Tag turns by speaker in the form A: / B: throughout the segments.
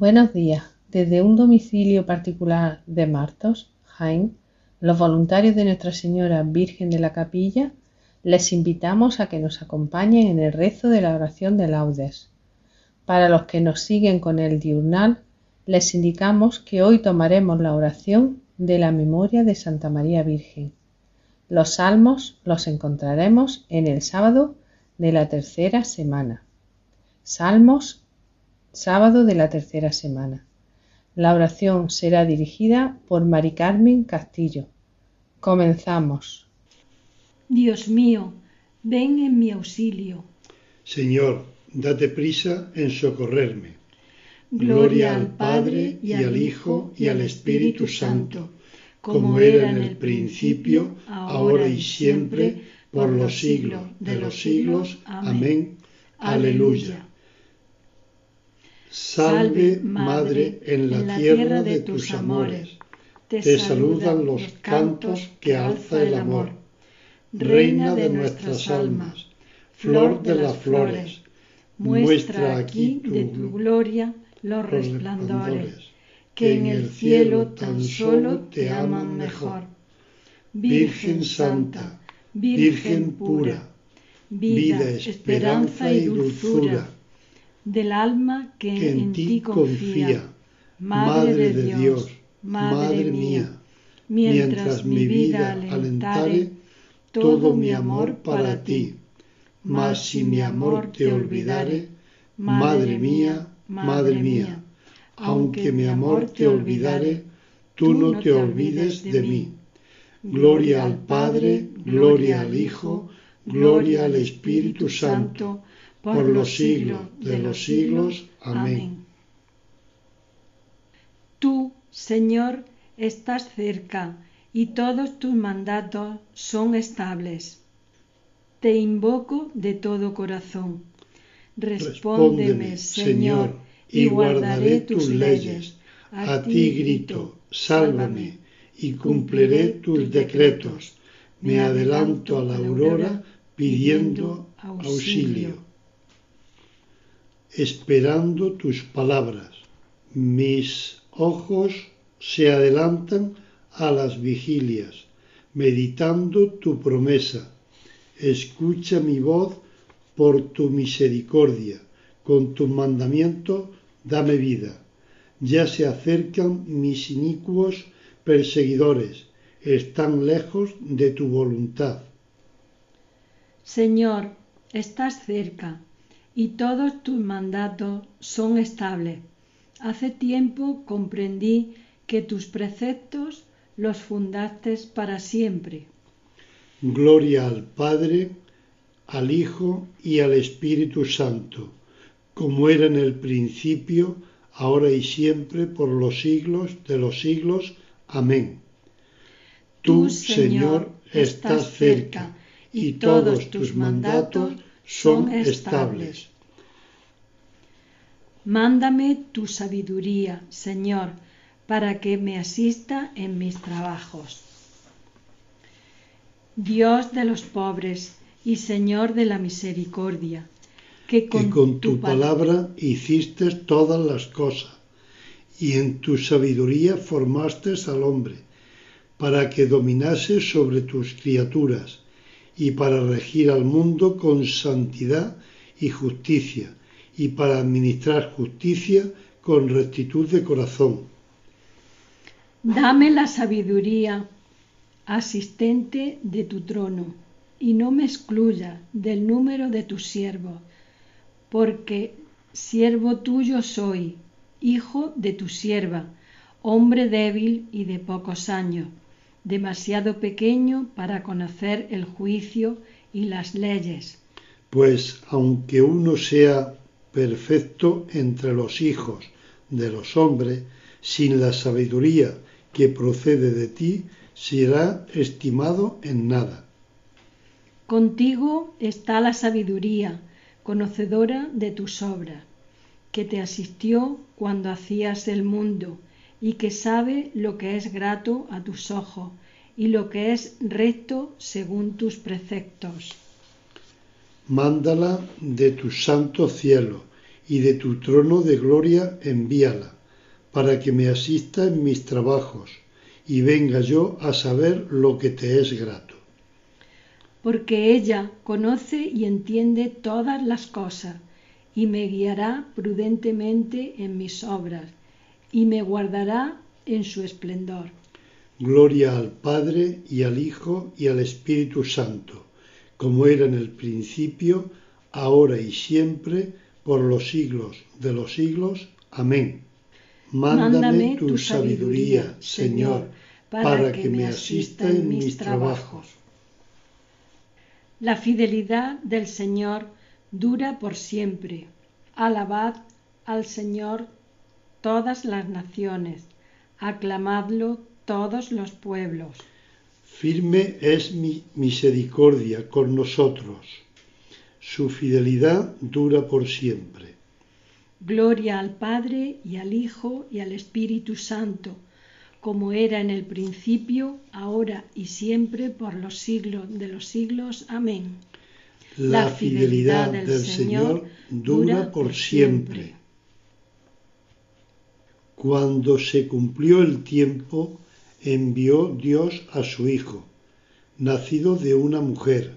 A: Buenos días. Desde un domicilio particular de Martos, Jaén, los voluntarios de Nuestra Señora Virgen de la Capilla les invitamos a que nos acompañen en el rezo de la oración de laudes. Para los que nos siguen con el diurnal, les indicamos que hoy tomaremos la oración de la memoria de Santa María Virgen. Los salmos los encontraremos en el sábado de la tercera semana. Salmos sábado de la tercera semana. La oración será dirigida por Mari Carmen Castillo. Comenzamos.
B: Dios mío, ven en mi auxilio.
C: Señor, date prisa en socorrerme.
B: Gloria al Padre y al Hijo y al Espíritu Santo, como era en el principio, ahora y siempre, por los siglos de los siglos. Amén. Aleluya.
C: Salve, Madre, en la tierra de tus amores. Te saludan los cantos que alza el amor. Reina de nuestras almas, flor de las flores, muestra aquí
B: de tu gloria los resplandores, que en el cielo tan solo te aman mejor. Virgen Santa, Virgen pura, vida, esperanza y dulzura del alma que, en, ti confía, Madre de Dios, Madre mía, mientras mi vida alentare todo mi amor para ti. Mas si mi amor te olvidare, Madre mía, Madre mía, aunque mi amor te olvidare, tú no te olvides de mí. Gloria al Padre, gloria al Hijo, gloria al Espíritu Santo, por los siglos de los siglos. Amén. Tú, Señor, estás cerca y todos tus mandatos son estables. Te invoco de todo corazón. Respóndeme, Señor, y guardaré tus leyes. A ti grito, sálvame, y cumpliré tus decretos. Me adelanto a la aurora pidiendo auxilio
C: esperando tus palabras. Mis ojos se adelantan a las vigilias, meditando tu promesa. Escucha mi voz por tu misericordia, con tu mandamiento dame vida. Ya se acercan mis inicuos perseguidores, están lejos de tu voluntad.
B: Señor, estás cerca y todos tus mandatos son estables. Hace tiempo comprendí que tus preceptos los fundaste para siempre.
C: Gloria al Padre, al Hijo y al Espíritu Santo, como era en el principio, ahora y siempre, por los siglos de los siglos. Amén. Tú, Señor, estás cerca, y todos tus mandatos son estables.
B: Mándame tu sabiduría, Señor, para que me asista en mis trabajos. Dios de los pobres y Señor de la misericordia,
C: que con, tu, palabra hiciste todas las cosas, y en tu sabiduría formaste al hombre, para que dominase sobre tus criaturas y para regir al mundo con santidad y justicia, y para administrar justicia con rectitud de corazón.
B: Dame la sabiduría, asistente de tu trono, y no me excluya del número de tus siervos, porque siervo tuyo soy, hijo de tu sierva, hombre débil y de pocos años, demasiado pequeño para conocer el juicio y las leyes.
C: Pues aunque uno sea perfecto entre los hijos de los hombres, sin la sabiduría que procede de ti, será estimado en nada.
B: Contigo está la sabiduría, conocedora de tus obras, que te asistió cuando hacías el mundo y que sabe lo que es grato a tus ojos y lo que es recto según tus preceptos.
C: Mándala de tu santo cielo y de tu trono de gloria envíala, para que me asista en mis trabajos y venga yo a saber lo que te es grato
B: porque ella conoce y entiende todas las cosas, y me guiará prudentemente en mis obras, y me guardará en su esplendor.
C: Gloria al Padre y al Hijo y al Espíritu Santo, como era en el principio, ahora y siempre, por los siglos de los siglos. Amén. Mándame, tu sabiduría, Señor, para que me asista en mis trabajos
B: la fidelidad del Señor dura por siempre. Alabad al Señor todas las naciones, aclamadlo todos los pueblos.
C: Firme es mi misericordia con nosotros, su fidelidad dura por siempre.
B: Gloria al Padre y al Hijo y al Espíritu Santo como era en el principio, ahora y siempre, por los siglos de los siglos. Amén.
C: La, fidelidad, del, Señor dura por siempre. Cuando se cumplió el tiempo, envió Dios a su Hijo, nacido de una mujer,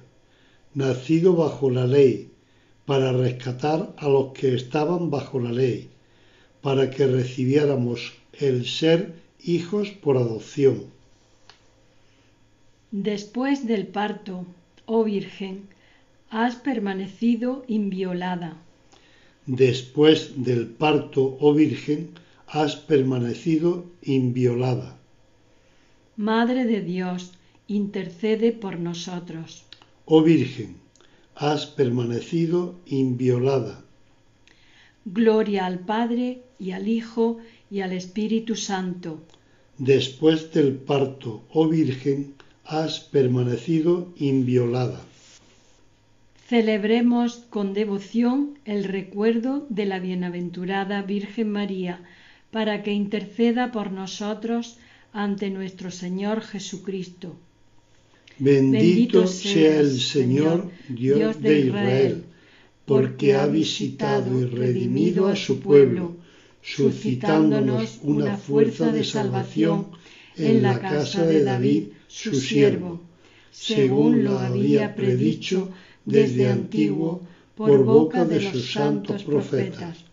C: nacido bajo la ley, para rescatar a los que estaban bajo la ley, para que recibiéramos el ser hijos por adopción.
B: Después del parto, oh Virgen, has permanecido inviolada.
C: Después del parto, oh Virgen, has permanecido inviolada.
B: Madre de Dios, intercede por nosotros.
C: Oh Virgen, has permanecido inviolada.
B: Gloria al Padre y al Hijo y al Espíritu Santo.
C: Después del parto, oh Virgen, has permanecido inviolada.
B: Celebremos con devoción el recuerdo de la bienaventurada Virgen María, para que interceda por nosotros ante nuestro Señor Jesucristo.
C: Bendito sea el Señor, Dios de Israel, porque ha visitado y redimido a su pueblo suscitándonos una fuerza de salvación en la casa de David, su siervo, según lo había predicho desde antiguo por boca de sus santos profetas.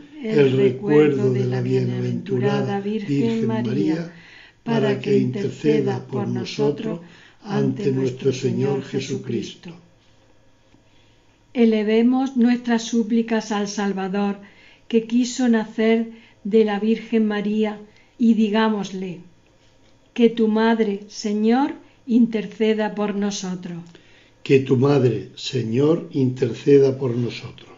C: el recuerdo de la bienaventurada Virgen María,
B: para que interceda por nosotros ante nuestro Señor Jesucristo. Elevemos nuestras súplicas al Salvador, que quiso nacer de la Virgen María, y digámosle, que tu Madre, Señor, interceda por nosotros.
C: Que tu Madre, Señor, interceda por nosotros.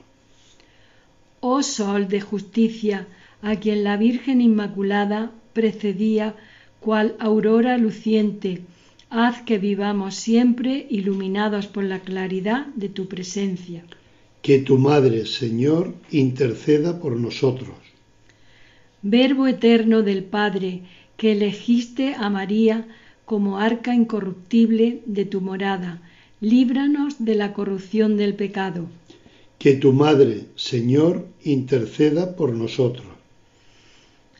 B: Oh Sol de justicia, a quien la Virgen Inmaculada precedía cual aurora luciente, haz que vivamos siempre iluminados por la claridad de tu presencia.
C: Que tu Madre, Señor, interceda por nosotros.
B: Verbo eterno del Padre, que elegiste a María como arca incorruptible de tu morada, líbranos de la corrupción del pecado.
C: Que tu Madre, Señor, interceda por nosotros.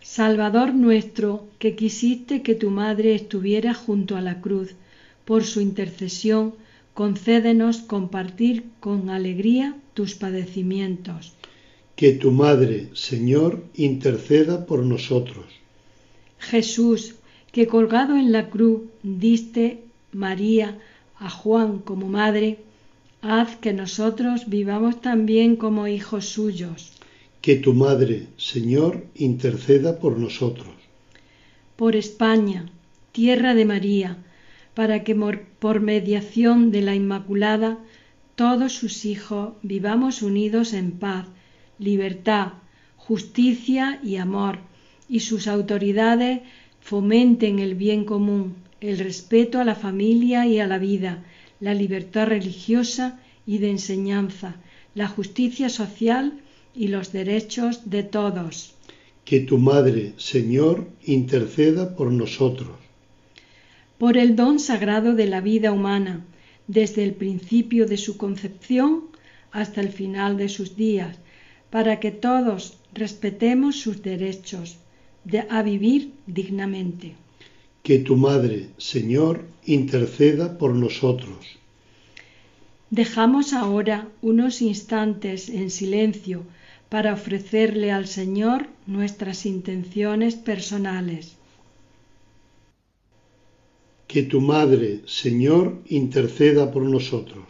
B: Salvador nuestro, que quisiste que tu Madre estuviera junto a la cruz, por su intercesión, concédenos compartir con alegría tus padecimientos.
C: Que tu Madre, Señor, interceda por nosotros.
B: Jesús, que colgado en la cruz diste María a Juan como madre, haz que nosotros vivamos también como hijos suyos.
C: Que tu Madre, Señor, interceda por nosotros.
B: Por España, tierra de María, para que por mediación de la Inmaculada todos sus hijos vivamos unidos en paz, libertad, justicia y amor, y sus autoridades fomenten el bien común, el respeto a la familia y a la vida, la libertad religiosa y de enseñanza, la justicia social y los derechos de todos.
C: Que tu Madre, Señor, interceda por nosotros.
B: Por el don sagrado de la vida humana, desde el principio de su concepción hasta el final de sus días, para que todos respetemos sus derechos de, a vivir dignamente.
C: Que tu Madre, Señor, interceda por nosotros.
B: Dejamos ahora unos instantes en silencio para ofrecerle al Señor nuestras intenciones personales.
C: Que tu Madre, Señor, interceda por nosotros.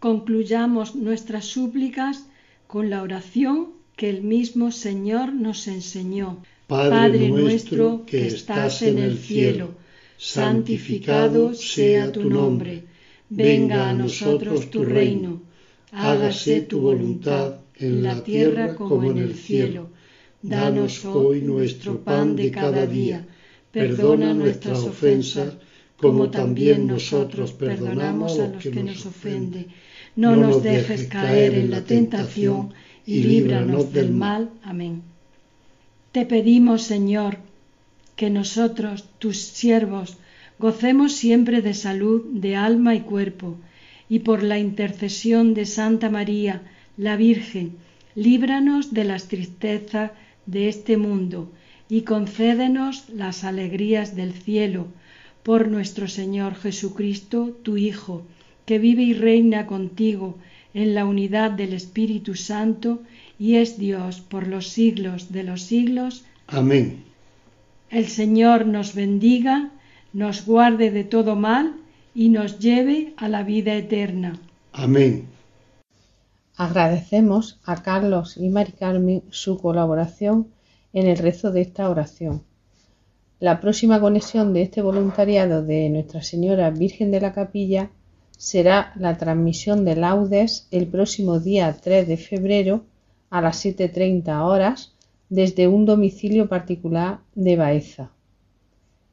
B: Concluyamos nuestras súplicas con la oración que el mismo Señor nos enseñó.
C: Padre, nuestro que estás en el cielo, santificado sea tu nombre. Venga a nosotros tu reino hágase tu voluntad en la tierra como en el cielo. Danos hoy nuestro pan de cada día. Perdona nuestras ofensas como también nosotros perdonamos a los que nos ofenden. No nos dejes caer en la tentación y líbranos del mal.
B: Amén. Te pedimos, Señor, que nosotros, tus siervos, gocemos siempre de salud de alma y cuerpo y por la intercesión de Santa María, la Virgen, líbranos de las tristezas de este mundo y concédenos las alegrías del cielo, por nuestro Señor Jesucristo, tu Hijo, que vive y reina contigo en la unidad del Espíritu Santo y es Dios por los siglos de los siglos.
C: Amén.
B: El Señor nos bendiga, nos guarde de todo mal y nos lleve a la vida eterna.
C: Amén.
A: Agradecemos a Carlos y Mari Carmen su colaboración en el rezo de esta oración. La próxima conexión de este voluntariado de Nuestra Señora Virgen de la Capilla será la transmisión de laudes el próximo día 3 de febrero a las 7.30 horas desde un domicilio particular de Baeza.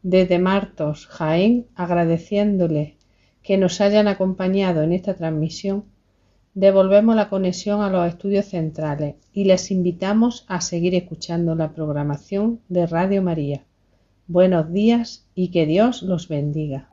A: Desde Martos, Jaén, agradeciéndole que nos hayan acompañado en esta transmisión, devolvemos la conexión a los estudios centrales y les invitamos a seguir escuchando la programación de Radio María. Buenos días y que Dios los bendiga.